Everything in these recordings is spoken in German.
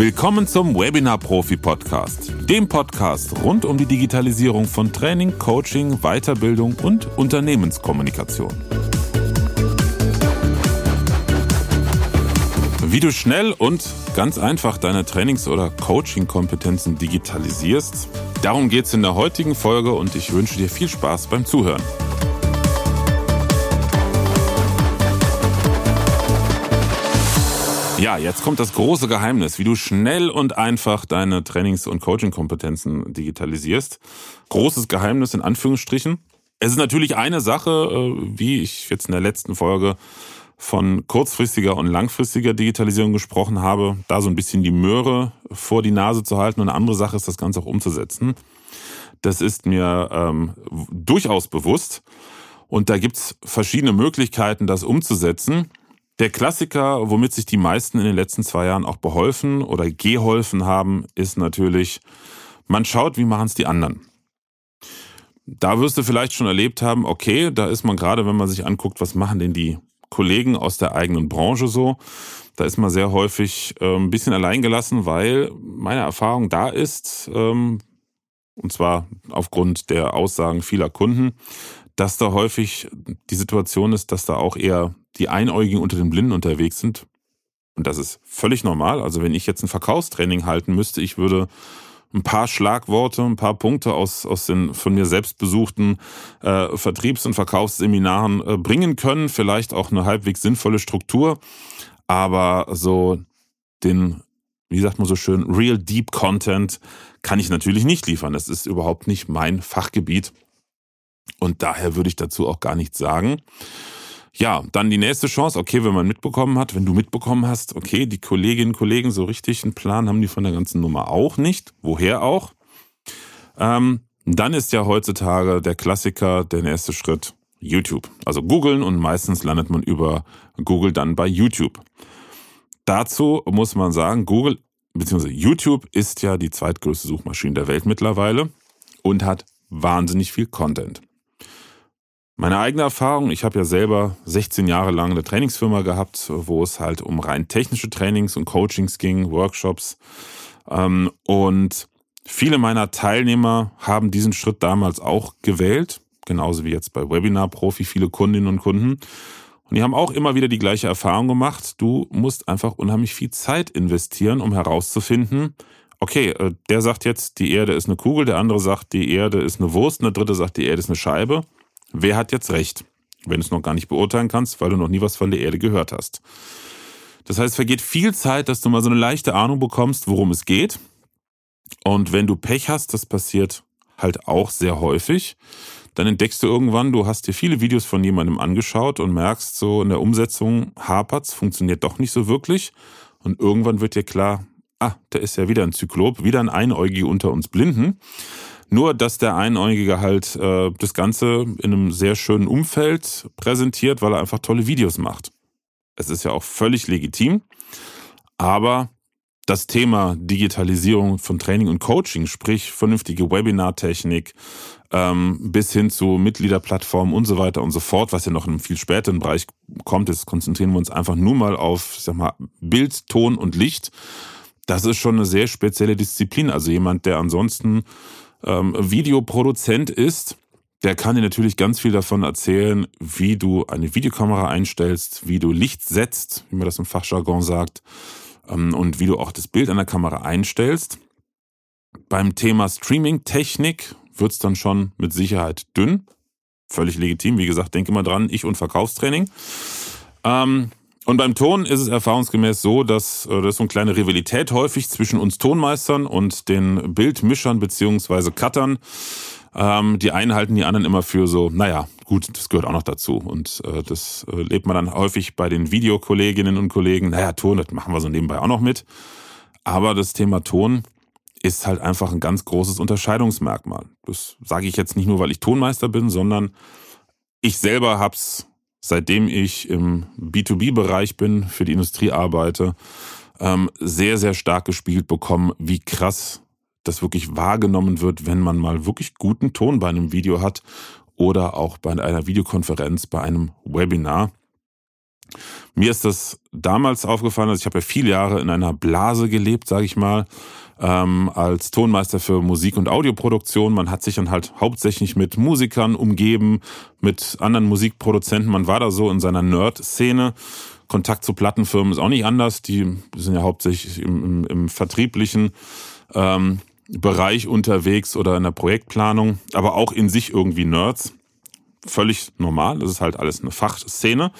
Willkommen zum Webinar Profi Podcast, dem Podcast rund um die Digitalisierung von Training, Coaching, Weiterbildung und Unternehmenskommunikation. Wie du schnell und ganz einfach deine Trainings- oder Coaching-Kompetenzen digitalisierst, darum geht es in der heutigen Folge und ich wünsche dir viel Spaß beim Zuhören. Ja, jetzt kommt das große Geheimnis, wie du schnell und einfach deine Trainings- und Coaching-Kompetenzen digitalisierst. Großes Geheimnis in Anführungsstrichen. Es ist natürlich eine Sache, äh, wie ich jetzt in der letzten Folge von kurzfristiger und langfristiger Digitalisierung gesprochen habe, da so ein bisschen die Möhre vor die Nase zu halten. Und eine andere Sache ist, das Ganze auch umzusetzen. Das ist mir ähm, durchaus bewusst. Und da gibt's verschiedene Möglichkeiten, das umzusetzen. Der Klassiker, womit sich die meisten in den letzten zwei Jahren auch beholfen oder geholfen haben, ist natürlich, man schaut, wie machen es die anderen. Da wirst du vielleicht schon erlebt haben, okay, da ist man gerade, wenn man sich anguckt, was machen denn die Kollegen aus der eigenen Branche so, da ist man sehr häufig ein bisschen alleingelassen, weil meine Erfahrung da ist, ähm, und zwar aufgrund der Aussagen vieler Kunden, dass da häufig die Situation ist, dass da auch eher die Einäugigen unter den Blinden unterwegs sind. Und das ist völlig normal. Also wenn ich jetzt ein Verkaufstraining halten müsste, ich würde ein paar Schlagworte, ein paar Punkte aus, aus den von mir selbst besuchten äh, Vertriebs- und Verkaufsseminaren äh, bringen können, vielleicht auch eine halbwegs sinnvolle Struktur, aber so den, wie sagt man so schön, real deep Content kann ich natürlich nicht liefern. Das ist überhaupt nicht mein Fachgebiet und daher würde ich dazu auch gar nichts sagen. Ja, dann die nächste Chance, okay, wenn man mitbekommen hat, wenn du mitbekommen hast, okay, die Kolleginnen und Kollegen so richtig einen Plan haben die von der ganzen Nummer auch nicht. Woher auch? Ähm, dann ist ja heutzutage der Klassiker, der nächste Schritt, YouTube. Also googeln und meistens landet man über Google dann bei YouTube. Dazu muss man sagen, Google bzw. YouTube ist ja die zweitgrößte Suchmaschine der Welt mittlerweile und hat wahnsinnig viel Content. Meine eigene Erfahrung, ich habe ja selber 16 Jahre lang eine Trainingsfirma gehabt, wo es halt um rein technische Trainings und Coachings ging, Workshops. Ähm, und viele meiner Teilnehmer haben diesen Schritt damals auch gewählt, genauso wie jetzt bei Webinar Profi viele Kundinnen und Kunden. Und die haben auch immer wieder die gleiche Erfahrung gemacht. Du musst einfach unheimlich viel Zeit investieren, um herauszufinden, okay, äh, der sagt jetzt, die Erde ist eine Kugel, der andere sagt, die Erde ist eine Wurst, und der dritte sagt, die Erde ist eine Scheibe. Wer hat jetzt recht? Wenn du es noch gar nicht beurteilen kannst, weil du noch nie was von der Erde gehört hast. Das heißt, vergeht viel Zeit, dass du mal so eine leichte Ahnung bekommst, worum es geht. Und wenn du Pech hast, das passiert halt auch sehr häufig, dann entdeckst du irgendwann, du hast dir viele Videos von jemandem angeschaut und merkst so in der Umsetzung hapert's, funktioniert doch nicht so wirklich. Und irgendwann wird dir klar, ah, da ist ja wieder ein Zyklop, wieder ein Einäugige unter uns Blinden. Nur, dass der Einäugige halt äh, das Ganze in einem sehr schönen Umfeld präsentiert, weil er einfach tolle Videos macht. Es ist ja auch völlig legitim. Aber das Thema Digitalisierung von Training und Coaching, sprich vernünftige Webinartechnik, ähm, bis hin zu Mitgliederplattformen und so weiter und so fort, was ja noch in einem viel späteren Bereich kommt, jetzt konzentrieren wir uns einfach nur mal auf, ich sag mal, Bild, Ton und Licht. Das ist schon eine sehr spezielle Disziplin. Also jemand, der ansonsten ähm, Videoproduzent ist, der kann dir natürlich ganz viel davon erzählen, wie du eine Videokamera einstellst, wie du Licht setzt, wie man das im Fachjargon sagt, ähm, und wie du auch das Bild an der Kamera einstellst. Beim Thema Streaming-Technik wird's dann schon mit Sicherheit dünn. Völlig legitim. Wie gesagt, denke mal dran, ich und Verkaufstraining. Ähm, und beim Ton ist es erfahrungsgemäß so, dass äh, das so eine kleine Rivalität häufig zwischen uns Tonmeistern und den Bildmischern beziehungsweise Cuttern. Ähm, die einen halten die anderen immer für so, naja, gut, das gehört auch noch dazu. Und äh, das äh, lebt man dann häufig bei den Videokolleginnen und Kollegen. Naja, Ton, das machen wir so nebenbei auch noch mit. Aber das Thema Ton ist halt einfach ein ganz großes Unterscheidungsmerkmal. Das sage ich jetzt nicht nur, weil ich Tonmeister bin, sondern ich selber hab's seitdem ich im B2B-Bereich bin, für die Industrie arbeite, ähm, sehr, sehr stark gespielt bekommen, wie krass das wirklich wahrgenommen wird, wenn man mal wirklich guten Ton bei einem Video hat oder auch bei einer Videokonferenz, bei einem Webinar. Mir ist das damals aufgefallen, also ich habe ja viele Jahre in einer Blase gelebt, sage ich mal, ähm, als Tonmeister für Musik- und Audioproduktion. Man hat sich dann halt hauptsächlich mit Musikern umgeben, mit anderen Musikproduzenten. Man war da so in seiner Nerd-Szene. Kontakt zu Plattenfirmen ist auch nicht anders. Die sind ja hauptsächlich im, im, im vertrieblichen ähm, Bereich unterwegs oder in der Projektplanung, aber auch in sich irgendwie Nerds. Völlig normal. Das ist halt alles eine Fachszene.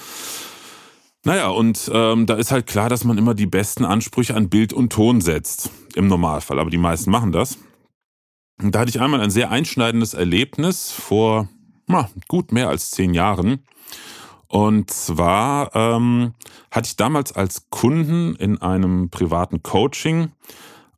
Naja, und ähm, da ist halt klar, dass man immer die besten Ansprüche an Bild und Ton setzt. Im Normalfall, aber die meisten machen das. Und da hatte ich einmal ein sehr einschneidendes Erlebnis vor na, gut mehr als zehn Jahren. Und zwar ähm, hatte ich damals als Kunden in einem privaten Coaching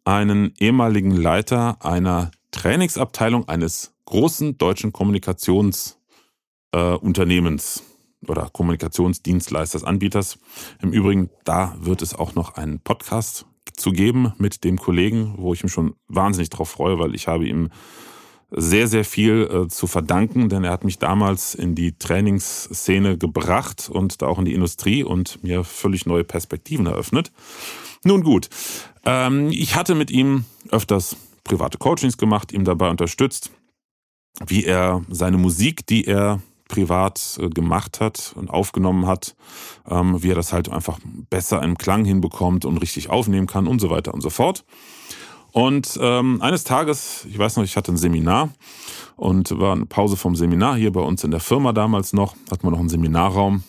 einen ehemaligen Leiter einer Trainingsabteilung eines großen deutschen Kommunikationsunternehmens. Äh, oder Kommunikationsdienstleisters, Anbieters. Im Übrigen, da wird es auch noch einen Podcast zu geben mit dem Kollegen, wo ich mich schon wahnsinnig drauf freue, weil ich habe ihm sehr, sehr viel äh, zu verdanken, denn er hat mich damals in die Trainingsszene gebracht und da auch in die Industrie und mir völlig neue Perspektiven eröffnet. Nun gut, ähm, ich hatte mit ihm öfters private Coachings gemacht, ihm dabei unterstützt, wie er seine Musik, die er privat äh, gemacht hat und aufgenommen hat, ähm, wie er das halt einfach besser im Klang hinbekommt und richtig aufnehmen kann und so weiter und so fort. Und ähm, eines Tages, ich weiß noch, ich hatte ein Seminar und war eine Pause vom Seminar hier bei uns in der Firma damals noch, hatten wir noch einen Seminarraum.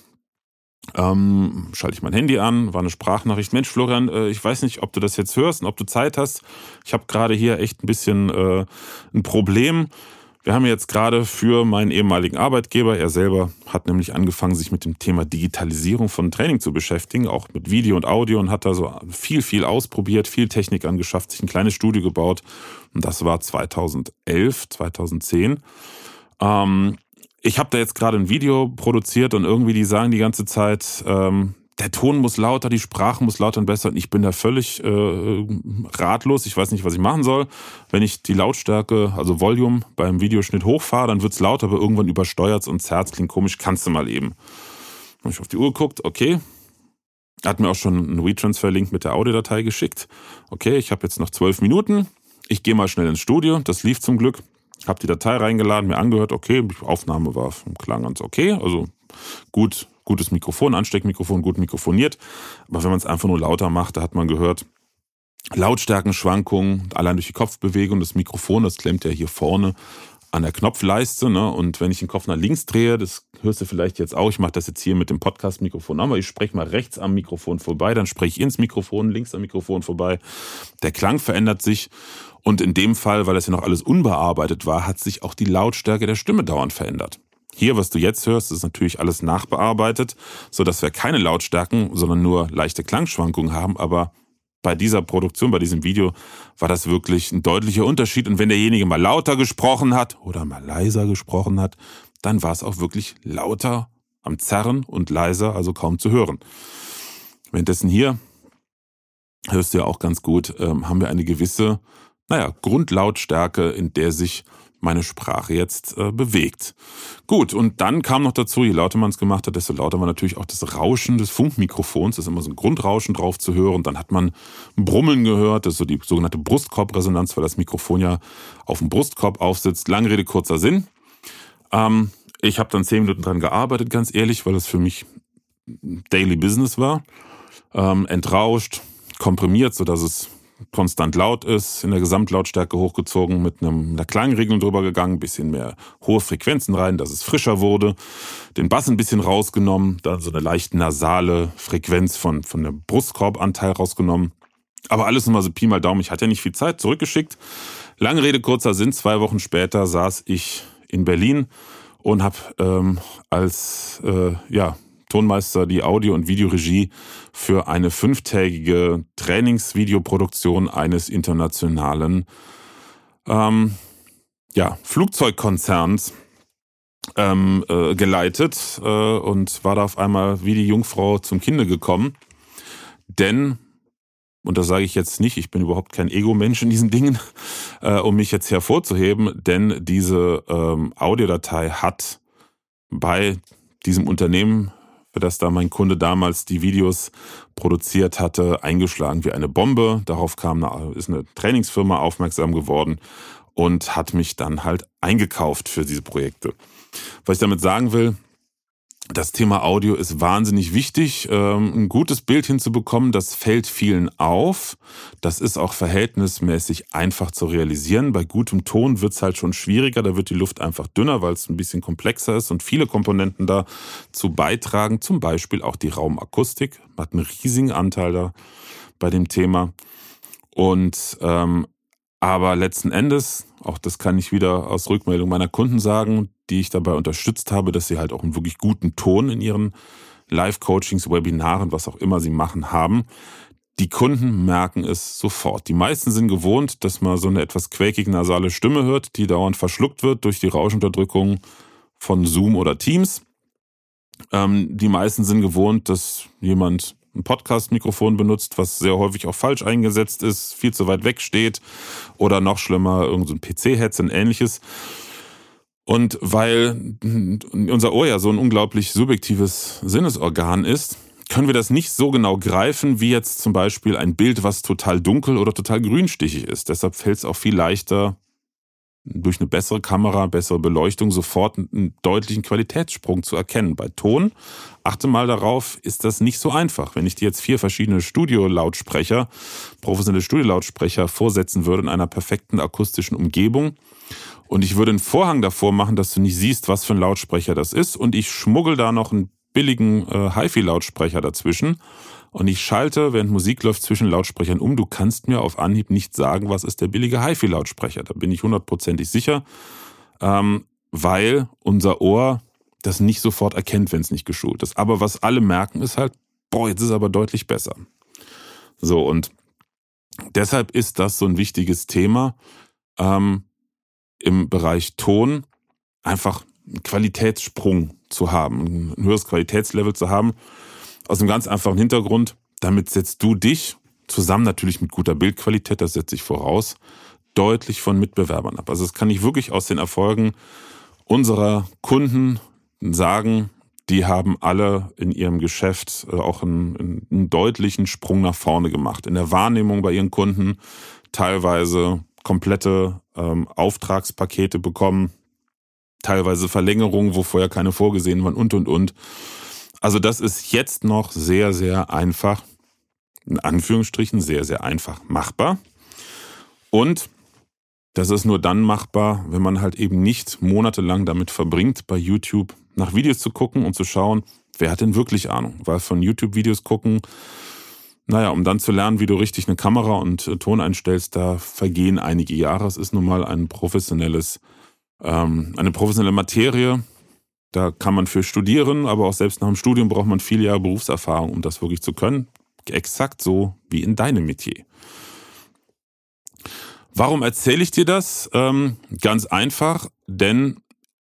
Ähm, schalte ich mein Handy an, war eine Sprachnachricht. Mensch, Florian, äh, ich weiß nicht, ob du das jetzt hörst und ob du Zeit hast. Ich habe gerade hier echt ein bisschen äh, ein Problem. Wir haben jetzt gerade für meinen ehemaligen Arbeitgeber, er selber hat nämlich angefangen, sich mit dem Thema Digitalisierung von Training zu beschäftigen, auch mit Video und Audio und hat da so viel, viel ausprobiert, viel Technik angeschafft, sich ein kleines Studio gebaut. Und das war 2011, 2010. Ähm, ich habe da jetzt gerade ein Video produziert und irgendwie die sagen die ganze Zeit, ähm, der Ton muss lauter, die Sprache muss lauter und besser. Und ich bin da völlig äh, ratlos. Ich weiß nicht, was ich machen soll. Wenn ich die Lautstärke, also Volume beim Videoschnitt hochfahre, dann wird's lauter, aber irgendwann übersteuert's und Herz klingt komisch. Kannst du mal eben. Hab ich auf die Uhr geguckt, okay. Hat mir auch schon einen WeTransfer-Link mit der Audiodatei geschickt. Okay, ich habe jetzt noch zwölf Minuten. Ich gehe mal schnell ins Studio. Das lief zum Glück. Hab die Datei reingeladen, mir angehört. Okay, Aufnahme war klang ganz okay. Also gut gutes Mikrofon, Ansteckmikrofon, gut mikrofoniert. Aber wenn man es einfach nur lauter macht, da hat man gehört, Lautstärkenschwankungen, allein durch die Kopfbewegung, das Mikrofon, das klemmt ja hier vorne an der Knopfleiste. Ne? Und wenn ich den Kopf nach links drehe, das hörst du vielleicht jetzt auch, ich mache das jetzt hier mit dem Podcast-Mikrofon, aber ich spreche mal rechts am Mikrofon vorbei, dann spreche ich ins Mikrofon, links am Mikrofon vorbei. Der Klang verändert sich. Und in dem Fall, weil das ja noch alles unbearbeitet war, hat sich auch die Lautstärke der Stimme dauernd verändert. Hier, was du jetzt hörst, ist natürlich alles nachbearbeitet, so dass wir keine Lautstärken, sondern nur leichte Klangschwankungen haben. Aber bei dieser Produktion, bei diesem Video, war das wirklich ein deutlicher Unterschied. Und wenn derjenige mal lauter gesprochen hat oder mal leiser gesprochen hat, dann war es auch wirklich lauter am Zerren und leiser, also kaum zu hören. Währenddessen hier, hörst du ja auch ganz gut, ähm, haben wir eine gewisse, naja, Grundlautstärke, in der sich meine Sprache jetzt äh, bewegt. Gut, und dann kam noch dazu, je lauter man es gemacht hat, desto lauter war natürlich auch das Rauschen des Funkmikrofons. Das ist immer so ein Grundrauschen drauf zu hören. Und dann hat man Brummeln gehört, das ist so die sogenannte Brustkorbresonanz, weil das Mikrofon ja auf dem Brustkorb aufsitzt. Lange Rede, kurzer Sinn. Ähm, ich habe dann zehn Minuten dran gearbeitet, ganz ehrlich, weil das für mich Daily Business war. Ähm, entrauscht, komprimiert, sodass es konstant laut ist, in der Gesamtlautstärke hochgezogen, mit einem, einer Klangregelung drüber gegangen, bisschen mehr hohe Frequenzen rein, dass es frischer wurde, den Bass ein bisschen rausgenommen, dann so eine leicht nasale Frequenz von, von dem Brustkorbanteil rausgenommen. Aber alles nur mal so Pi mal Daumen, ich hatte ja nicht viel Zeit, zurückgeschickt. Lange Rede, kurzer Sinn, zwei Wochen später saß ich in Berlin und habe ähm, als äh, ja, Tonmeister die Audio- und Videoregie für eine fünftägige Trainingsvideoproduktion eines internationalen ähm, ja, Flugzeugkonzerns ähm, äh, geleitet äh, und war da auf einmal wie die Jungfrau zum Kinde gekommen. Denn, und das sage ich jetzt nicht, ich bin überhaupt kein Ego-Mensch in diesen Dingen, äh, um mich jetzt hervorzuheben, denn diese ähm, Audiodatei hat bei diesem Unternehmen für das da mein Kunde damals die Videos produziert hatte, eingeschlagen wie eine Bombe. Darauf kam eine, ist eine Trainingsfirma aufmerksam geworden und hat mich dann halt eingekauft für diese Projekte. Was ich damit sagen will, das Thema Audio ist wahnsinnig wichtig. Ähm, ein gutes Bild hinzubekommen, das fällt vielen auf. Das ist auch verhältnismäßig einfach zu realisieren. Bei gutem Ton wird es halt schon schwieriger. Da wird die Luft einfach dünner, weil es ein bisschen komplexer ist und viele Komponenten dazu beitragen. Zum Beispiel auch die Raumakustik. Hat einen riesigen Anteil da bei dem Thema. Und ähm, aber letzten Endes, auch das kann ich wieder aus Rückmeldung meiner Kunden sagen, die ich dabei unterstützt habe, dass sie halt auch einen wirklich guten Ton in ihren Live-Coachings, Webinaren, was auch immer sie machen, haben. Die Kunden merken es sofort. Die meisten sind gewohnt, dass man so eine etwas quäkig nasale Stimme hört, die dauernd verschluckt wird durch die Rauschunterdrückung von Zoom oder Teams. Ähm, die meisten sind gewohnt, dass jemand ein Podcast-Mikrofon benutzt, was sehr häufig auch falsch eingesetzt ist, viel zu weit weg steht oder noch schlimmer, irgendein so PC-Headset und ähnliches. Und weil unser Ohr ja so ein unglaublich subjektives Sinnesorgan ist, können wir das nicht so genau greifen wie jetzt zum Beispiel ein Bild, was total dunkel oder total grünstichig ist. Deshalb fällt es auch viel leichter, durch eine bessere Kamera, bessere Beleuchtung sofort einen deutlichen Qualitätssprung zu erkennen. Bei Ton, achte mal darauf, ist das nicht so einfach. Wenn ich dir jetzt vier verschiedene Studiolautsprecher, professionelle Studiolautsprecher vorsetzen würde in einer perfekten akustischen Umgebung und ich würde einen Vorhang davor machen, dass du nicht siehst, was für ein Lautsprecher das ist und ich schmuggel da noch einen billigen äh, HiFi-Lautsprecher dazwischen, und ich schalte, während Musik läuft, zwischen Lautsprechern um. Du kannst mir auf Anhieb nicht sagen, was ist der billige HiFi-Lautsprecher. Da bin ich hundertprozentig sicher, ähm, weil unser Ohr das nicht sofort erkennt, wenn es nicht geschult ist. Aber was alle merken, ist halt, boah, jetzt ist es aber deutlich besser. So, und deshalb ist das so ein wichtiges Thema ähm, im Bereich Ton, einfach einen Qualitätssprung zu haben, ein höheres Qualitätslevel zu haben aus einem ganz einfachen Hintergrund. Damit setzt du dich zusammen natürlich mit guter Bildqualität, das setze ich voraus, deutlich von Mitbewerbern ab. Also das kann ich wirklich aus den Erfolgen unserer Kunden sagen, die haben alle in ihrem Geschäft äh, auch einen, einen, deutlichen Sprung nach vorne gemacht. In der Wahrnehmung bei ihren Kunden teilweise komplette ähm, Auftragspakete bekommen, teilweise Verlängerungen, wo vorher keine vorgesehen waren und, und, und. Also das ist jetzt noch sehr, sehr einfach, in Anführungsstrichen sehr, sehr einfach machbar. Und das ist nur dann machbar, wenn man halt eben nicht monatelang damit verbringt, bei YouTube nach Videos zu gucken und zu schauen, wer hat denn wirklich Ahnung. Weil von YouTube-Videos gucken, naja, um dann zu lernen, wie du richtig eine Kamera und äh, Ton einstellst, da vergehen einige Jahre. Es ist nun mal ein professionelles, ähm, eine professionelle Materie. Da kann man für studieren, aber auch selbst nach dem Studium braucht man viele Jahre Berufserfahrung, um das wirklich zu können. Exakt so wie in deinem Metier. Warum erzähle ich dir das? Ähm, ganz einfach, denn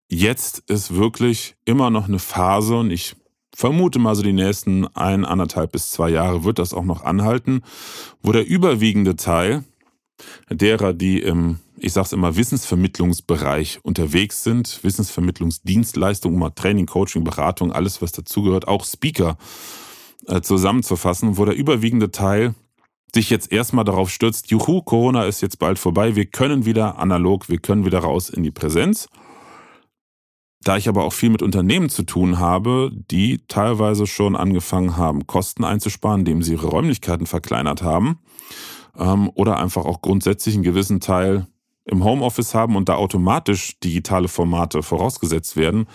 jetzt ist wirklich immer noch eine Phase und ich vermute mal so die nächsten ein, anderthalb bis zwei Jahre wird das auch noch anhalten, wo der überwiegende Teil derer, die im ich sage es immer, Wissensvermittlungsbereich unterwegs sind, Wissensvermittlungsdienstleistungen, mal Training, Coaching, Beratung, alles was dazugehört, auch Speaker äh, zusammenzufassen, wo der überwiegende Teil sich jetzt erstmal darauf stürzt, juhu, Corona ist jetzt bald vorbei, wir können wieder analog, wir können wieder raus in die Präsenz. Da ich aber auch viel mit Unternehmen zu tun habe, die teilweise schon angefangen haben, Kosten einzusparen, indem sie ihre Räumlichkeiten verkleinert haben, ähm, oder einfach auch grundsätzlich einen gewissen Teil im Homeoffice haben und da automatisch digitale Formate vorausgesetzt werden,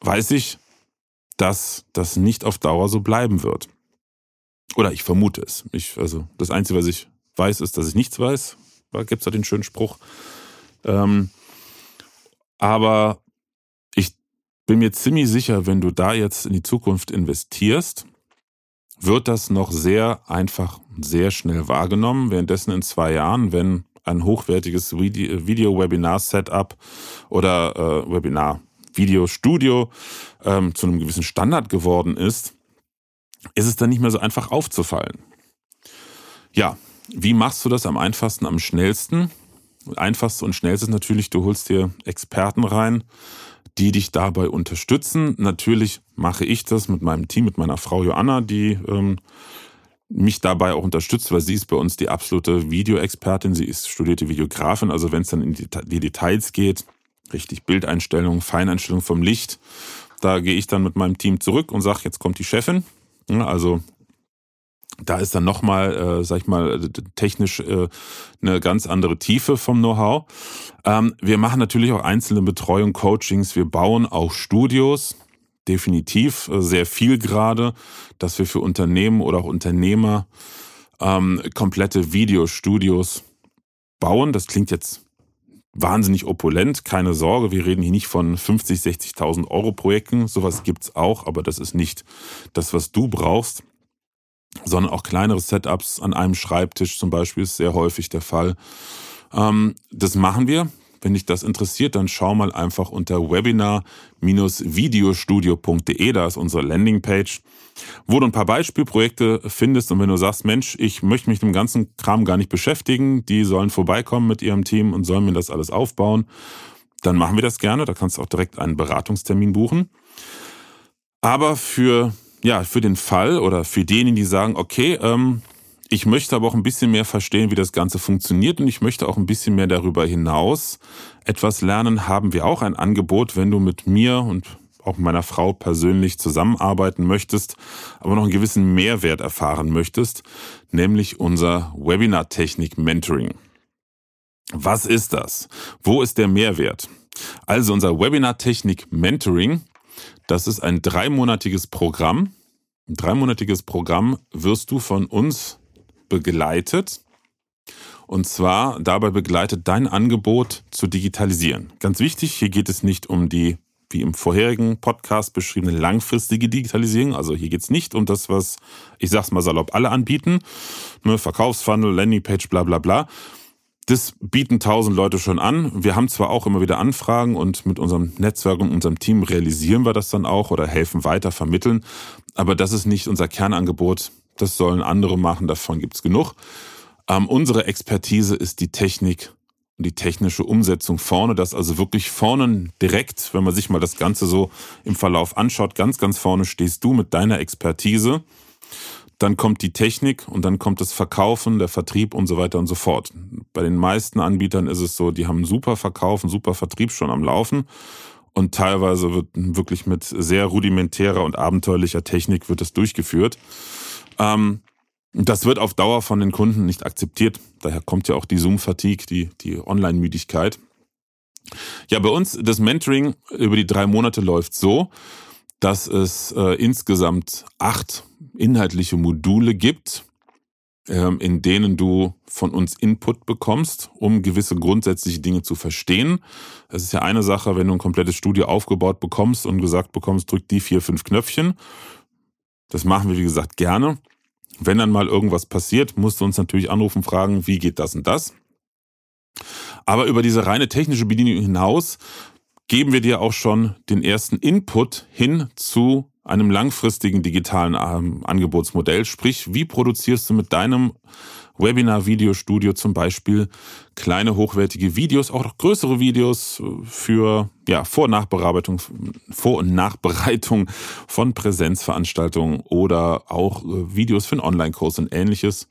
weiß ich, dass das nicht auf Dauer so bleiben wird. Oder ich vermute es. Ich, also das Einzige, was ich weiß, ist, dass ich nichts weiß. Da gibt es ja den schönen Spruch. Ähm, aber bin mir ziemlich sicher, wenn du da jetzt in die Zukunft investierst, wird das noch sehr einfach, sehr schnell wahrgenommen. Währenddessen in zwei Jahren, wenn ein hochwertiges Video-Webinar-Setup oder äh, Webinar-Video-Studio ähm, zu einem gewissen Standard geworden ist, ist es dann nicht mehr so einfach aufzufallen. Ja, wie machst du das am einfachsten, am schnellsten? Einfachste und schnellste ist natürlich, du holst dir Experten rein, die dich dabei unterstützen. Natürlich mache ich das mit meinem Team, mit meiner Frau Joanna, die ähm, mich dabei auch unterstützt, weil sie ist bei uns die absolute Videoexpertin. Sie ist studierte Videografin. Also wenn es dann in die Details geht, richtig Bildeinstellungen, Feineinstellungen vom Licht, da gehe ich dann mit meinem Team zurück und sage, jetzt kommt die Chefin. Also da ist dann nochmal, äh, sag ich mal, technisch äh, eine ganz andere Tiefe vom Know-how. Ähm, wir machen natürlich auch einzelne Betreuung, Coachings, wir bauen auch Studios, definitiv äh, sehr viel gerade, dass wir für Unternehmen oder auch Unternehmer ähm, komplette Videostudios bauen. Das klingt jetzt wahnsinnig opulent, keine Sorge, wir reden hier nicht von 50, 60.000 Euro Projekten, sowas gibt's auch, aber das ist nicht das, was du brauchst, sondern auch kleinere Setups an einem Schreibtisch zum Beispiel ist sehr häufig der Fall. Ähm, das machen wir. Wenn dich das interessiert, dann schau mal einfach unter webinar-videostudio.de, da ist unsere Landingpage, wo du ein paar Beispielprojekte findest und wenn du sagst, Mensch, ich möchte mich mit dem ganzen Kram gar nicht beschäftigen, die sollen vorbeikommen mit ihrem Team und sollen mir das alles aufbauen, dann machen wir das gerne, da kannst du auch direkt einen Beratungstermin buchen. Aber für, ja, für den Fall oder für diejenigen, die sagen, okay, ähm, ich möchte aber auch ein bisschen mehr verstehen, wie das Ganze funktioniert und ich möchte auch ein bisschen mehr darüber hinaus etwas lernen. Haben wir auch ein Angebot, wenn du mit mir und auch meiner Frau persönlich zusammenarbeiten möchtest, aber noch einen gewissen Mehrwert erfahren möchtest, nämlich unser Webinar-Technik Mentoring. Was ist das? Wo ist der Mehrwert? Also unser Webinar-Technik Mentoring, das ist ein dreimonatiges Programm. Ein dreimonatiges Programm wirst du von uns begleitet. Und zwar dabei begleitet dein Angebot zu digitalisieren. Ganz wichtig, hier geht es nicht um die, wie im vorherigen Podcast beschriebene, langfristige Digitalisierung. Also hier geht es nicht um das, was, ich sag's mal salopp, alle anbieten. Ne, Verkaufsfunnel, Landingpage, bla bla bla. Das bieten tausend Leute schon an. Wir haben zwar auch immer wieder Anfragen und mit unserem Netzwerk und unserem Team realisieren wir das dann auch oder helfen weiter vermitteln. Aber das ist nicht unser Kernangebot. Das sollen andere machen, davon gibt's genug. Ähm, unsere Expertise ist die Technik und die technische Umsetzung vorne, das also wirklich vorne direkt, wenn man sich mal das Ganze so im Verlauf anschaut, ganz, ganz vorne stehst du mit deiner Expertise. Dann kommt die Technik und dann kommt das Verkaufen, der Vertrieb und so weiter und so fort. Bei den meisten Anbietern ist es so, die haben super Verkauf, einen super Vertrieb schon am Laufen und teilweise wird wirklich mit sehr rudimentärer und abenteuerlicher Technik wird es durchgeführt. Ähm, das wird auf Dauer von den Kunden nicht akzeptiert. Daher kommt ja auch die Zoom-Fatigue, die, die Online-Müdigkeit. Ja, bei uns das Mentoring über die drei Monate läuft so, dass es äh, insgesamt acht inhaltliche Module gibt, ähm, in denen du von uns Input bekommst, um gewisse grundsätzliche Dinge zu verstehen. Es ist ja eine Sache, wenn du ein komplettes Studio aufgebaut bekommst und gesagt bekommst, drück die vier, fünf Knöpfchen. Das machen wir, wie gesagt, gerne. Wenn dann mal irgendwas passiert, musst du uns natürlich anrufen, fragen, wie geht das und das. Aber über diese reine technische Bedienung hinaus geben wir dir auch schon den ersten Input hin zu einem langfristigen digitalen ähm, Angebotsmodell. Sprich, wie produzierst du mit deinem Webinar-Videostudio zum Beispiel kleine hochwertige Videos, auch noch größere Videos für ja, Vor- und Nachbearbeitung, Vor- und Nachbereitung von Präsenzveranstaltungen oder auch äh, Videos für einen Online-Kurs und ähnliches.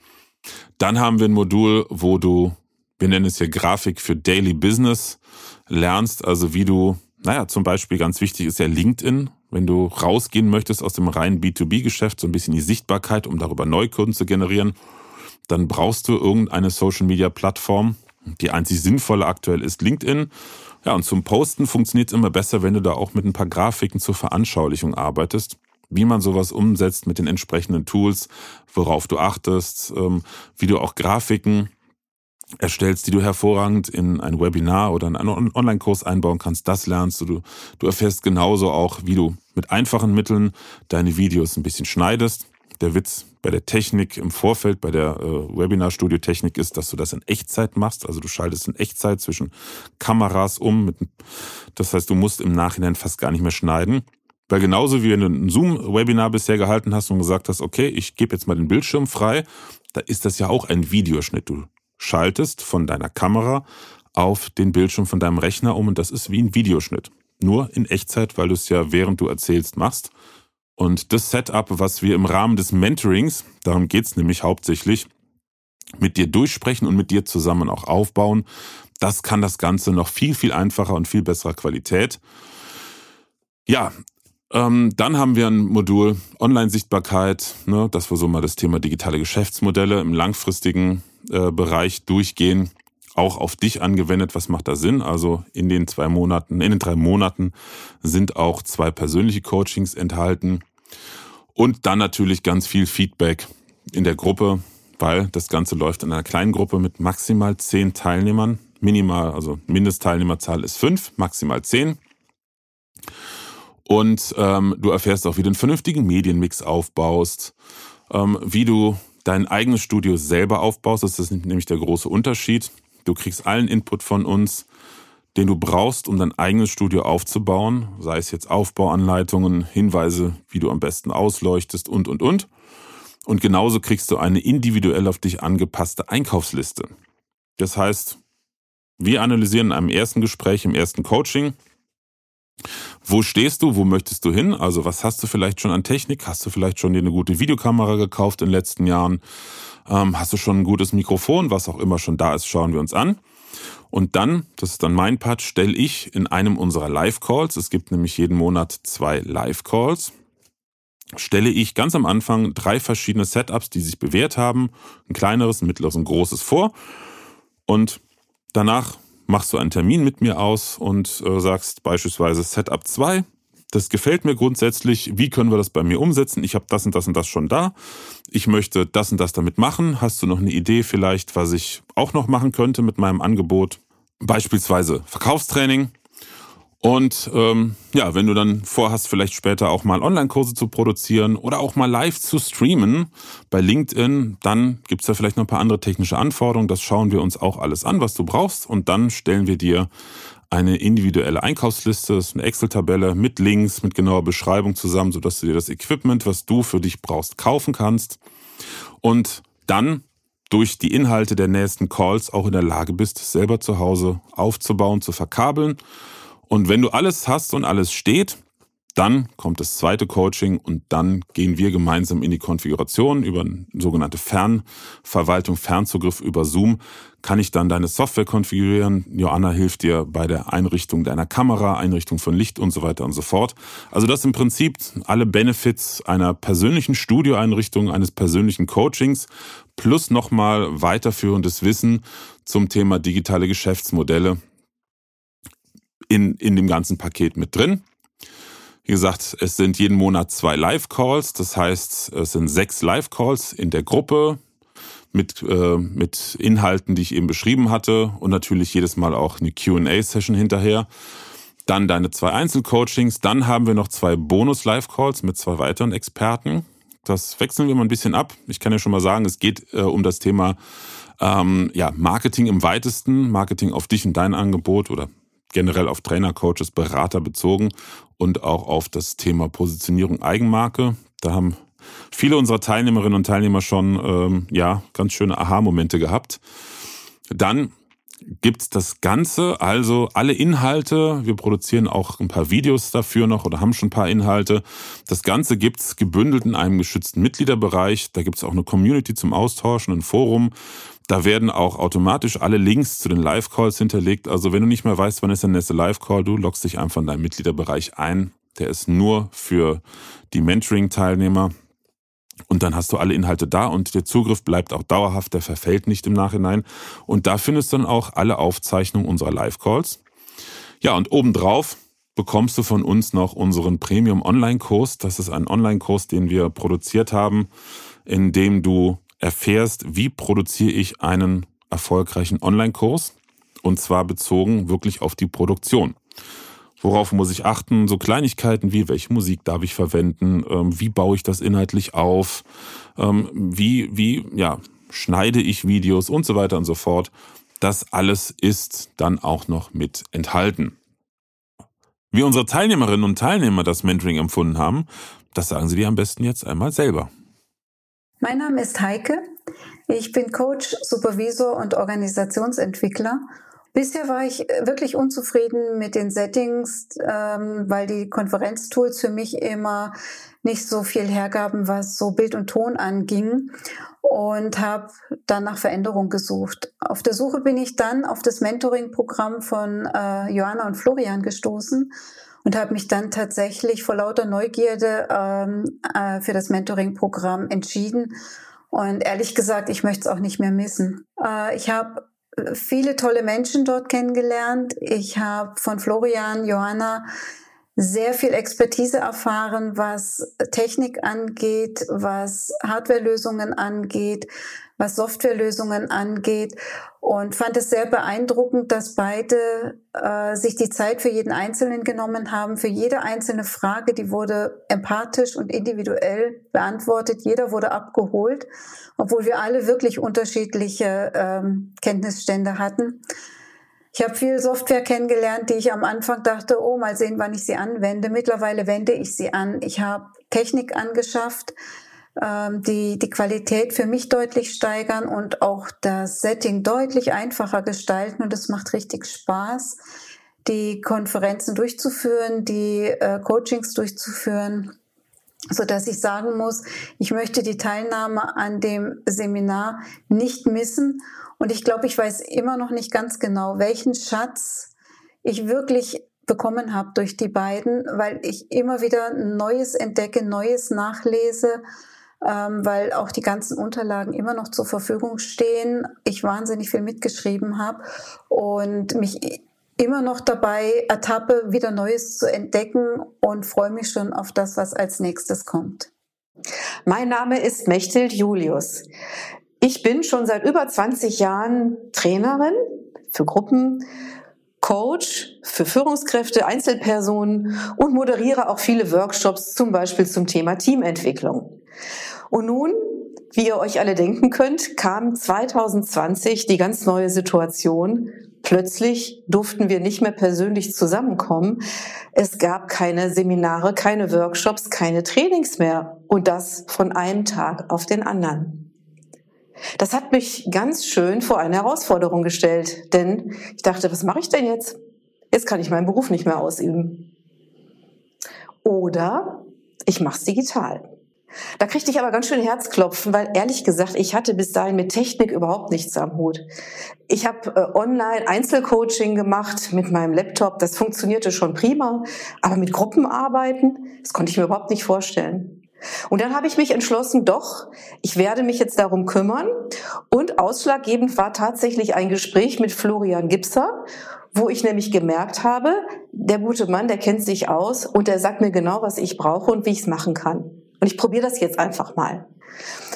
Dann haben wir ein Modul, wo du, wir nennen es hier Grafik für Daily Business, lernst, also wie du, naja, zum Beispiel ganz wichtig ist ja LinkedIn, wenn du rausgehen möchtest aus dem reinen B2B-Geschäft, so ein bisschen die Sichtbarkeit, um darüber Neukunden zu generieren dann brauchst du irgendeine Social Media Plattform. Die einzig sinnvolle aktuell ist LinkedIn. Ja, und zum Posten funktioniert es immer besser, wenn du da auch mit ein paar Grafiken zur Veranschaulichung arbeitest. Wie man sowas umsetzt mit den entsprechenden Tools, worauf du achtest, ähm, wie du auch Grafiken erstellst, die du hervorragend in ein Webinar oder in einen Online-Kurs einbauen kannst, das lernst du. Du erfährst genauso auch, wie du mit einfachen Mitteln deine Videos ein bisschen schneidest. Der Witz bei der Technik im Vorfeld, bei der äh, Webinar-Studio-Technik ist, dass du das in Echtzeit machst. Also du schaltest in Echtzeit zwischen Kameras um. Das heißt, du musst im Nachhinein fast gar nicht mehr schneiden. Weil genauso wie wenn du ein Zoom-Webinar bisher gehalten hast und gesagt hast, okay, ich gebe jetzt mal den Bildschirm frei, da ist das ja auch ein Videoschnitt. Du schaltest von deiner Kamera auf den Bildschirm von deinem Rechner um und das ist wie ein Videoschnitt. nur in Echtzeit, weil du es ja während du erzählst machst. Und das Setup, was wir im Rahmen des Mentorings, darum geht's nämlich hauptsächlich, mit dir durchsprechen und mit dir zusammen auch aufbauen, das kann das Ganze noch viel, viel einfacher und viel besserer Qualität. Ja, ähm, dann haben wir ein Modul Online-Sichtbarkeit, ne, dass wir so mal das Thema digitale Geschäftsmodelle im langfristigen äh, Bereich durchgehen. Auch auf dich angewendet, was macht da Sinn? Also in den zwei Monaten, in den drei Monaten sind auch zwei persönliche Coachings enthalten. Und dann natürlich ganz viel Feedback in der Gruppe, weil das Ganze läuft in einer kleinen Gruppe mit maximal zehn Teilnehmern. Minimal, also Mindestteilnehmerzahl ist fünf, maximal zehn. Und ähm, du erfährst auch, wie du einen vernünftigen Medienmix aufbaust, ähm, wie du dein eigenes Studio selber aufbaust. Das ist nämlich der große Unterschied. Du kriegst allen Input von uns, den du brauchst, um dein eigenes Studio aufzubauen, sei es jetzt Aufbauanleitungen, Hinweise, wie du am besten ausleuchtest und, und, und. Und genauso kriegst du eine individuell auf dich angepasste Einkaufsliste. Das heißt, wir analysieren in einem ersten Gespräch, im ersten Coaching, wo stehst du? Wo möchtest du hin? Also was hast du vielleicht schon an Technik? Hast du vielleicht schon dir eine gute Videokamera gekauft in den letzten Jahren? Ähm, hast du schon ein gutes Mikrofon? Was auch immer schon da ist, schauen wir uns an. Und dann, das ist dann mein Part, stelle ich in einem unserer Live-Calls, es gibt nämlich jeden Monat zwei Live-Calls, stelle ich ganz am Anfang drei verschiedene Setups, die sich bewährt haben, ein kleineres, ein mittleres und ein großes vor. Und danach machst du einen Termin mit mir aus und äh, sagst beispielsweise Setup 2, das gefällt mir grundsätzlich, wie können wir das bei mir umsetzen? Ich habe das und das und das schon da. Ich möchte das und das damit machen. Hast du noch eine Idee vielleicht, was ich auch noch machen könnte mit meinem Angebot? Beispielsweise Verkaufstraining und ähm, ja, wenn du dann vorhast, vielleicht später auch mal Online-Kurse zu produzieren oder auch mal live zu streamen bei LinkedIn, dann gibt's da vielleicht noch ein paar andere technische Anforderungen. Das schauen wir uns auch alles an, was du brauchst. Und dann stellen wir dir eine individuelle Einkaufsliste, eine Excel-Tabelle mit Links, mit genauer Beschreibung zusammen, sodass du dir das Equipment, was du für dich brauchst, kaufen kannst. Und dann durch die Inhalte der nächsten Calls auch in der Lage bist, selber zu Hause aufzubauen, zu verkabeln und wenn du alles hast und alles steht, dann kommt das zweite Coaching und dann gehen wir gemeinsam in die Konfiguration über eine sogenannte Fernverwaltung, Fernzugriff über Zoom. Kann ich dann deine Software konfigurieren? Joanna hilft dir bei der Einrichtung deiner Kamera, Einrichtung von Licht und so weiter und so fort. Also das im Prinzip alle Benefits einer persönlichen Studioeinrichtung, eines persönlichen Coachings plus nochmal weiterführendes Wissen zum Thema digitale Geschäftsmodelle in, in dem ganzen Paket mit drin. Wie gesagt, es sind jeden Monat zwei Live-Calls, das heißt, es sind sechs Live-Calls in der Gruppe mit, äh, mit Inhalten, die ich eben beschrieben hatte und natürlich jedes Mal auch eine QA-Session hinterher. Dann deine zwei Einzelcoachings, dann haben wir noch zwei Bonus-Live-Calls mit zwei weiteren Experten. Das wechseln wir mal ein bisschen ab. Ich kann ja schon mal sagen, es geht äh, um das Thema ähm, ja, Marketing im weitesten, Marketing auf dich und dein Angebot oder generell auf Trainer, Coaches, Berater bezogen und auch auf das Thema Positionierung Eigenmarke. Da haben viele unserer Teilnehmerinnen und Teilnehmer schon ähm, ja ganz schöne Aha-Momente gehabt. Dann gibt's das Ganze, also alle Inhalte. Wir produzieren auch ein paar Videos dafür noch oder haben schon ein paar Inhalte. Das Ganze gibt's gebündelt in einem geschützten Mitgliederbereich. Da gibt's auch eine Community zum Austauschen, ein Forum. Da werden auch automatisch alle Links zu den Live-Calls hinterlegt. Also wenn du nicht mehr weißt, wann ist der nächste Live-Call, du loggst dich einfach in deinen Mitgliederbereich ein. Der ist nur für die Mentoring-Teilnehmer. Und dann hast du alle Inhalte da und der Zugriff bleibt auch dauerhaft, der verfällt nicht im Nachhinein. Und da findest du dann auch alle Aufzeichnungen unserer Live-Calls. Ja, und obendrauf bekommst du von uns noch unseren Premium Online-Kurs. Das ist ein Online-Kurs, den wir produziert haben, in dem du erfährst, wie produziere ich einen erfolgreichen Online-Kurs und zwar bezogen wirklich auf die Produktion. Worauf muss ich achten? So Kleinigkeiten wie, welche Musik darf ich verwenden? Ähm, wie baue ich das inhaltlich auf? Ähm, wie, wie, ja, schneide ich Videos und so weiter und so fort. Das alles ist dann auch noch mit enthalten. Wie unsere Teilnehmerinnen und Teilnehmer das Mentoring empfunden haben, das sagen sie dir am besten jetzt einmal selber. Mein Name ist Heike. Ich bin Coach, Supervisor und Organisationsentwickler Bisher war ich äh, wirklich unzufrieden mit den Settings, ähm, weil die Konferenztools für mich immer nicht so viel hergaben, was so Bild und Ton anging und habe dann nach Veränderung gesucht. Auf der Suche bin ich dann auf das Mentoring-Programm von äh, Johanna und Florian gestoßen und habe mich dann tatsächlich vor lauter Neugierde ähm, äh, für das Mentoring-Programm entschieden. Und ehrlich gesagt, ich möchte es auch nicht mehr missen. Äh, ich habe viele tolle Menschen dort kennengelernt. Ich habe von Florian, Johanna sehr viel Expertise erfahren, was Technik angeht, was Hardwarelösungen angeht, was Softwarelösungen angeht und fand es sehr beeindruckend, dass beide äh, sich die Zeit für jeden Einzelnen genommen haben. Für jede einzelne Frage, die wurde empathisch und individuell beantwortet. Jeder wurde abgeholt, obwohl wir alle wirklich unterschiedliche ähm, Kenntnisstände hatten. Ich habe viel Software kennengelernt, die ich am Anfang dachte, oh, mal sehen, wann ich sie anwende. Mittlerweile wende ich sie an. Ich habe Technik angeschafft, ähm, die die Qualität für mich deutlich steigern und auch das Setting deutlich einfacher gestalten. Und es macht richtig Spaß, die Konferenzen durchzuführen, die äh, Coachings durchzuführen so dass ich sagen muss, ich möchte die Teilnahme an dem Seminar nicht missen und ich glaube, ich weiß immer noch nicht ganz genau, welchen Schatz ich wirklich bekommen habe durch die beiden, weil ich immer wieder Neues entdecke, Neues nachlese, ähm, weil auch die ganzen Unterlagen immer noch zur Verfügung stehen. Ich wahnsinnig viel mitgeschrieben habe und mich immer noch dabei ertappe, wieder Neues zu entdecken und freue mich schon auf das, was als nächstes kommt. Mein Name ist Mechthild Julius. Ich bin schon seit über 20 Jahren Trainerin für Gruppen, Coach für Führungskräfte, Einzelpersonen und moderiere auch viele Workshops, zum Beispiel zum Thema Teamentwicklung. Und nun, wie ihr euch alle denken könnt, kam 2020 die ganz neue Situation. Plötzlich durften wir nicht mehr persönlich zusammenkommen. Es gab keine Seminare, keine Workshops, keine Trainings mehr. Und das von einem Tag auf den anderen. Das hat mich ganz schön vor eine Herausforderung gestellt, denn ich dachte, was mache ich denn jetzt? Jetzt kann ich meinen Beruf nicht mehr ausüben. Oder ich mache es digital. Da kriegte ich aber ganz schön Herzklopfen, weil ehrlich gesagt, ich hatte bis dahin mit Technik überhaupt nichts am Hut. Ich habe äh, online Einzelcoaching gemacht mit meinem Laptop, das funktionierte schon prima, aber mit Gruppenarbeiten, das konnte ich mir überhaupt nicht vorstellen. Und dann habe ich mich entschlossen, doch, ich werde mich jetzt darum kümmern. Und ausschlaggebend war tatsächlich ein Gespräch mit Florian Gipser, wo ich nämlich gemerkt habe, der gute Mann, der kennt sich aus und der sagt mir genau, was ich brauche und wie ich es machen kann. Und ich probiere das jetzt einfach mal.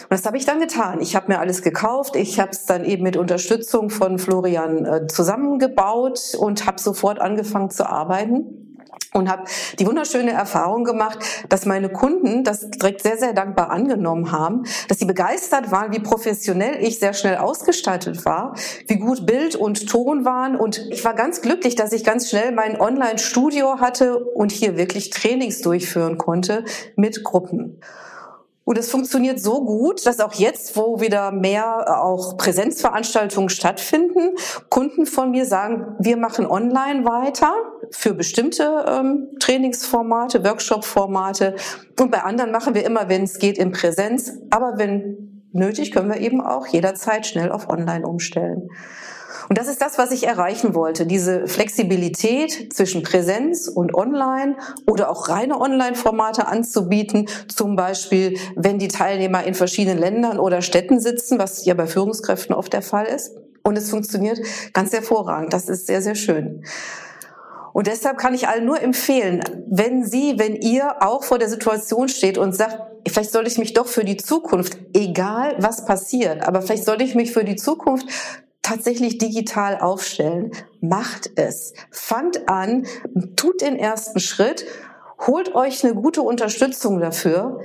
Und das habe ich dann getan. Ich habe mir alles gekauft. Ich habe es dann eben mit Unterstützung von Florian äh, zusammengebaut und habe sofort angefangen zu arbeiten und habe die wunderschöne Erfahrung gemacht, dass meine Kunden das direkt sehr, sehr dankbar angenommen haben, dass sie begeistert waren, wie professionell ich sehr schnell ausgestaltet war, wie gut Bild und Ton waren und ich war ganz glücklich, dass ich ganz schnell mein Online-Studio hatte und hier wirklich Trainings durchführen konnte mit Gruppen. Und es funktioniert so gut, dass auch jetzt, wo wieder mehr äh, auch Präsenzveranstaltungen stattfinden, Kunden von mir sagen, wir machen online weiter für bestimmte ähm, Trainingsformate, Workshop-Formate. Und bei anderen machen wir immer, wenn es geht, in Präsenz. Aber wenn nötig, können wir eben auch jederzeit schnell auf online umstellen. Und das ist das, was ich erreichen wollte. Diese Flexibilität zwischen Präsenz und Online oder auch reine Online-Formate anzubieten. Zum Beispiel, wenn die Teilnehmer in verschiedenen Ländern oder Städten sitzen, was ja bei Führungskräften oft der Fall ist. Und es funktioniert ganz hervorragend. Das ist sehr, sehr schön. Und deshalb kann ich allen nur empfehlen, wenn Sie, wenn ihr auch vor der Situation steht und sagt, vielleicht soll ich mich doch für die Zukunft, egal was passiert, aber vielleicht soll ich mich für die Zukunft tatsächlich digital aufstellen. Macht es. Fangt an, tut den ersten Schritt, holt euch eine gute Unterstützung dafür.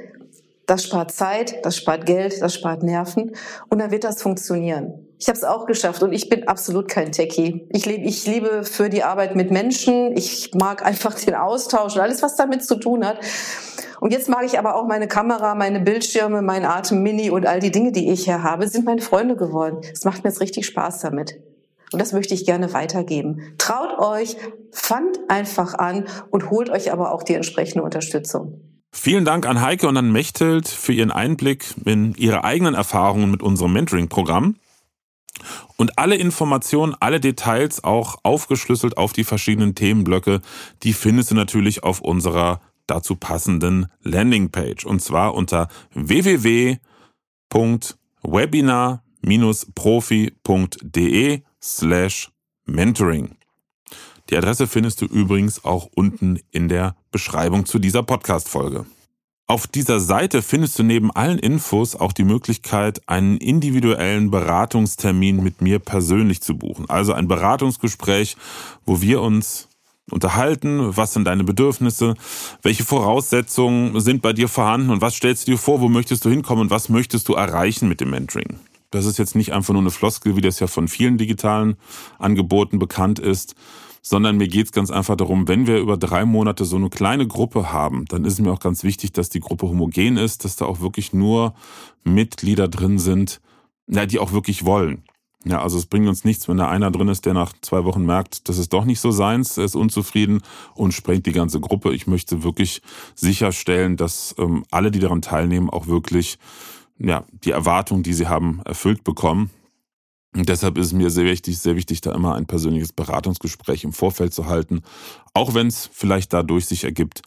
Das spart Zeit, das spart Geld, das spart Nerven und dann wird das funktionieren. Ich habe es auch geschafft und ich bin absolut kein Techie. Ich, lieb, ich liebe für die Arbeit mit Menschen. Ich mag einfach den Austausch und alles, was damit zu tun hat. Und jetzt mag ich aber auch meine Kamera, meine Bildschirme, mein Atem Mini und all die Dinge, die ich hier habe, sind meine Freunde geworden. Es macht mir jetzt richtig Spaß damit. Und das möchte ich gerne weitergeben. Traut euch, fangt einfach an und holt euch aber auch die entsprechende Unterstützung. Vielen Dank an Heike und an Mechthild für ihren Einblick in ihre eigenen Erfahrungen mit unserem Mentoring-Programm. Und alle Informationen, alle Details auch aufgeschlüsselt auf die verschiedenen Themenblöcke, die findest du natürlich auf unserer dazu passenden Landingpage. Und zwar unter www.webinar-profi.de slash mentoring. Die Adresse findest du übrigens auch unten in der Beschreibung zu dieser Podcast-Folge. Auf dieser Seite findest du neben allen Infos auch die Möglichkeit, einen individuellen Beratungstermin mit mir persönlich zu buchen. Also ein Beratungsgespräch, wo wir uns unterhalten, was sind deine Bedürfnisse, welche Voraussetzungen sind bei dir vorhanden und was stellst du dir vor, wo möchtest du hinkommen und was möchtest du erreichen mit dem Mentoring. Das ist jetzt nicht einfach nur eine Floskel, wie das ja von vielen digitalen Angeboten bekannt ist, sondern mir geht es ganz einfach darum, wenn wir über drei Monate so eine kleine Gruppe haben, dann ist mir auch ganz wichtig, dass die Gruppe homogen ist, dass da auch wirklich nur Mitglieder drin sind, ja, die auch wirklich wollen. Ja, also es bringt uns nichts, wenn da einer drin ist, der nach zwei Wochen merkt, das ist doch nicht so seins, er ist unzufrieden und sprengt die ganze Gruppe. Ich möchte wirklich sicherstellen, dass ähm, alle, die daran teilnehmen, auch wirklich ja, die Erwartungen, die sie haben, erfüllt bekommen. Und deshalb ist es mir sehr wichtig, sehr wichtig, da immer ein persönliches Beratungsgespräch im Vorfeld zu halten. Auch wenn es vielleicht dadurch sich ergibt,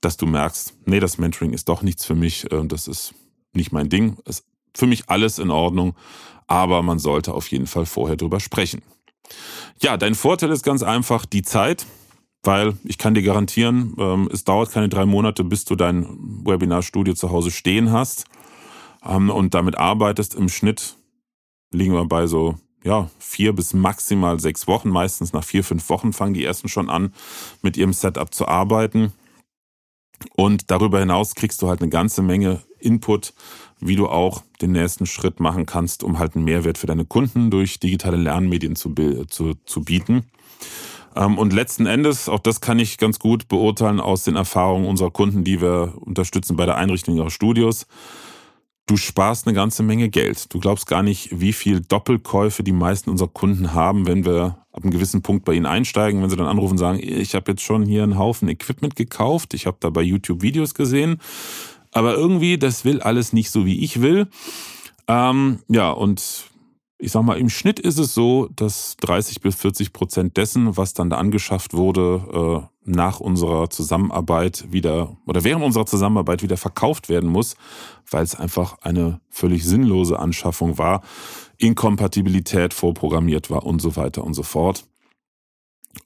dass du merkst, nee, das Mentoring ist doch nichts für mich, äh, das ist nicht mein Ding, ist für mich alles in Ordnung, aber man sollte auf jeden Fall vorher drüber sprechen. Ja, dein Vorteil ist ganz einfach die Zeit, weil ich kann dir garantieren, ähm, es dauert keine drei Monate, bis du dein Webinarstudio zu Hause stehen hast ähm, und damit arbeitest. Im Schnitt liegen wir bei so ja, vier bis maximal sechs Wochen. Meistens nach vier, fünf Wochen fangen die ersten schon an, mit ihrem Setup zu arbeiten. Und darüber hinaus kriegst du halt eine ganze Menge Input, wie du auch den nächsten Schritt machen kannst, um halt einen Mehrwert für deine Kunden durch digitale Lernmedien zu, zu, zu bieten. Ähm, und letzten Endes, auch das kann ich ganz gut beurteilen aus den Erfahrungen unserer Kunden, die wir unterstützen bei der Einrichtung ihrer Studios du sparst eine ganze Menge Geld. Du glaubst gar nicht, wie viel Doppelkäufe die meisten unserer Kunden haben, wenn wir ab einem gewissen Punkt bei ihnen einsteigen, wenn sie dann anrufen und sagen, ich habe jetzt schon hier einen Haufen Equipment gekauft, ich habe da bei YouTube Videos gesehen, aber irgendwie, das will alles nicht so, wie ich will. Ähm, ja, und ich sag mal, im Schnitt ist es so, dass 30 bis 40 Prozent dessen, was dann da angeschafft wurde, äh, nach unserer Zusammenarbeit wieder oder während unserer Zusammenarbeit wieder verkauft werden muss, weil es einfach eine völlig sinnlose Anschaffung war, Inkompatibilität vorprogrammiert war und so weiter und so fort.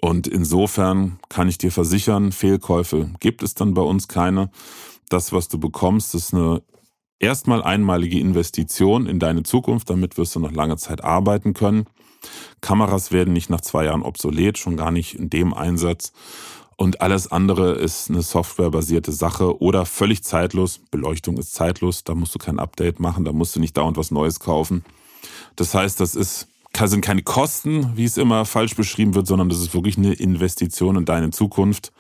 Und insofern kann ich dir versichern, Fehlkäufe gibt es dann bei uns keine. Das, was du bekommst, ist eine erstmal einmalige Investition in deine Zukunft, damit wirst du noch lange Zeit arbeiten können. Kameras werden nicht nach zwei Jahren obsolet, schon gar nicht in dem Einsatz. Und alles andere ist eine softwarebasierte Sache oder völlig zeitlos. Beleuchtung ist zeitlos, da musst du kein Update machen, da musst du nicht dauernd was Neues kaufen. Das heißt, das ist, sind keine Kosten, wie es immer falsch beschrieben wird, sondern das ist wirklich eine Investition in deine Zukunft.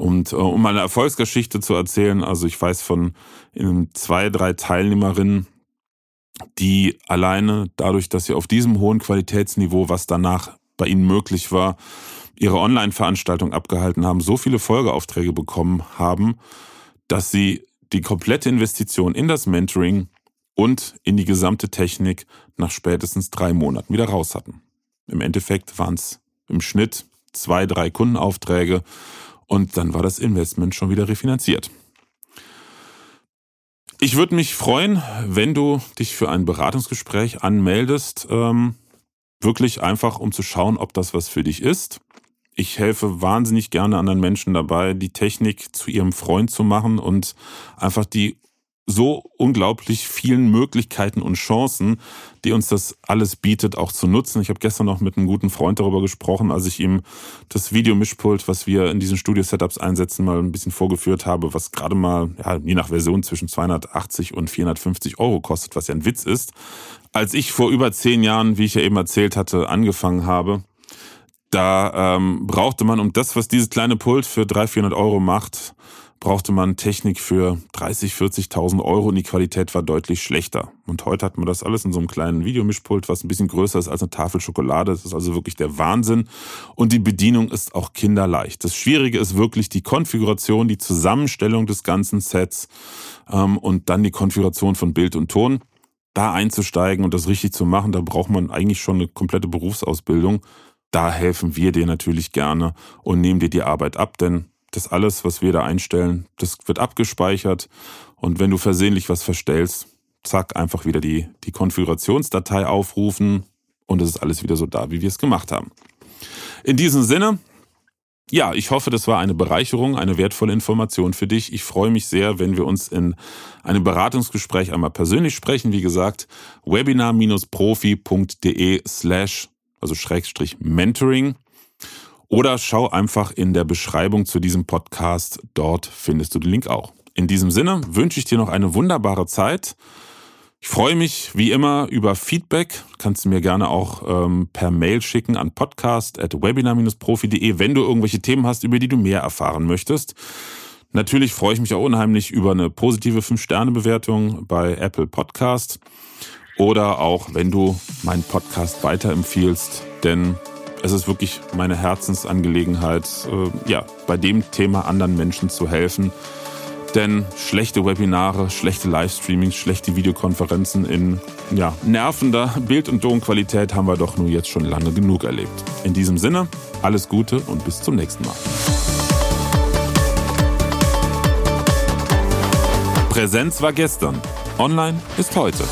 Und äh, um eine Erfolgsgeschichte zu erzählen, also ich weiß von zwei, drei Teilnehmerinnen, die alleine dadurch, dass sie auf diesem hohen Qualitätsniveau, was danach bei ihnen möglich war, ihre Online-Veranstaltung abgehalten haben, so viele Folgeaufträge bekommen haben, dass sie die komplette Investition in das Mentoring und in die gesamte Technik nach spätestens drei Monaten wieder raus hatten. Im Endeffekt waren es im Schnitt zwei, drei Kundenaufträge und dann war das Investment schon wieder refinanziert. Ich würde mich freuen, wenn du dich für ein Beratungsgespräch anmeldest. Ähm, wirklich einfach, um zu schauen, ob das was für dich ist. Ich helfe wahnsinnig gerne anderen Menschen dabei, die Technik zu ihrem Freund zu machen und einfach die so unglaublich vielen Möglichkeiten und Chancen, die uns das alles bietet, auch zu nutzen. Ich habe gestern noch mit einem guten Freund darüber gesprochen, als ich ihm das Videomischpult, was wir in diesen Studio-Setups einsetzen, mal ein bisschen vorgeführt habe, was gerade mal, ja, je nach Version zwischen 280 und 450 Euro kostet, was ja ein Witz ist. Als ich vor über zehn Jahren, wie ich ja eben erzählt hatte, angefangen habe, da ähm, brauchte man, um das, was dieses kleine Pult für 300, 400 Euro macht, brauchte man Technik für 30, 40.000 Euro und die Qualität war deutlich schlechter. Und heute hat man das alles in so einem kleinen Videomischpult, was ein bisschen größer ist als eine Tafel Schokolade. Das ist also wirklich der Wahnsinn. Und die Bedienung ist auch kinderleicht. Das Schwierige ist wirklich die Konfiguration, die Zusammenstellung des ganzen Sets ähm, und dann die Konfiguration von Bild und Ton. Da einzusteigen und das richtig zu machen, da braucht man eigentlich schon eine komplette Berufsausbildung. Da helfen wir dir natürlich gerne und nehmen dir die Arbeit ab, denn das alles, was wir da einstellen, das wird abgespeichert. Und wenn du versehentlich was verstellst, zack, einfach wieder die, die Konfigurationsdatei aufrufen und es ist alles wieder so da, wie wir es gemacht haben. In diesem Sinne, ja, ich hoffe, das war eine Bereicherung, eine wertvolle Information für dich. Ich freue mich sehr, wenn wir uns in einem Beratungsgespräch einmal persönlich sprechen. Wie gesagt, webinar-profi.de slash, also Schrägstrich Mentoring. Oder schau einfach in der Beschreibung zu diesem Podcast. Dort findest du den Link auch. In diesem Sinne wünsche ich dir noch eine wunderbare Zeit. Ich freue mich wie immer über Feedback. Kannst du mir gerne auch ähm, per Mail schicken an podcast.webinar-profi.de, wenn du irgendwelche Themen hast, über die du mehr erfahren möchtest. Natürlich freue ich mich auch unheimlich über eine positive 5-Sterne-Bewertung bei Apple Podcast oder auch, wenn du meinen Podcast weiterempfiehlst, denn es ist wirklich meine Herzensangelegenheit, äh, ja, bei dem Thema anderen Menschen zu helfen. Denn schlechte Webinare, schlechte Livestreamings, schlechte Videokonferenzen in ja, nervender Bild- und Tonqualität haben wir doch nur jetzt schon lange genug erlebt. In diesem Sinne, alles Gute und bis zum nächsten Mal. Präsenz war gestern, online ist heute.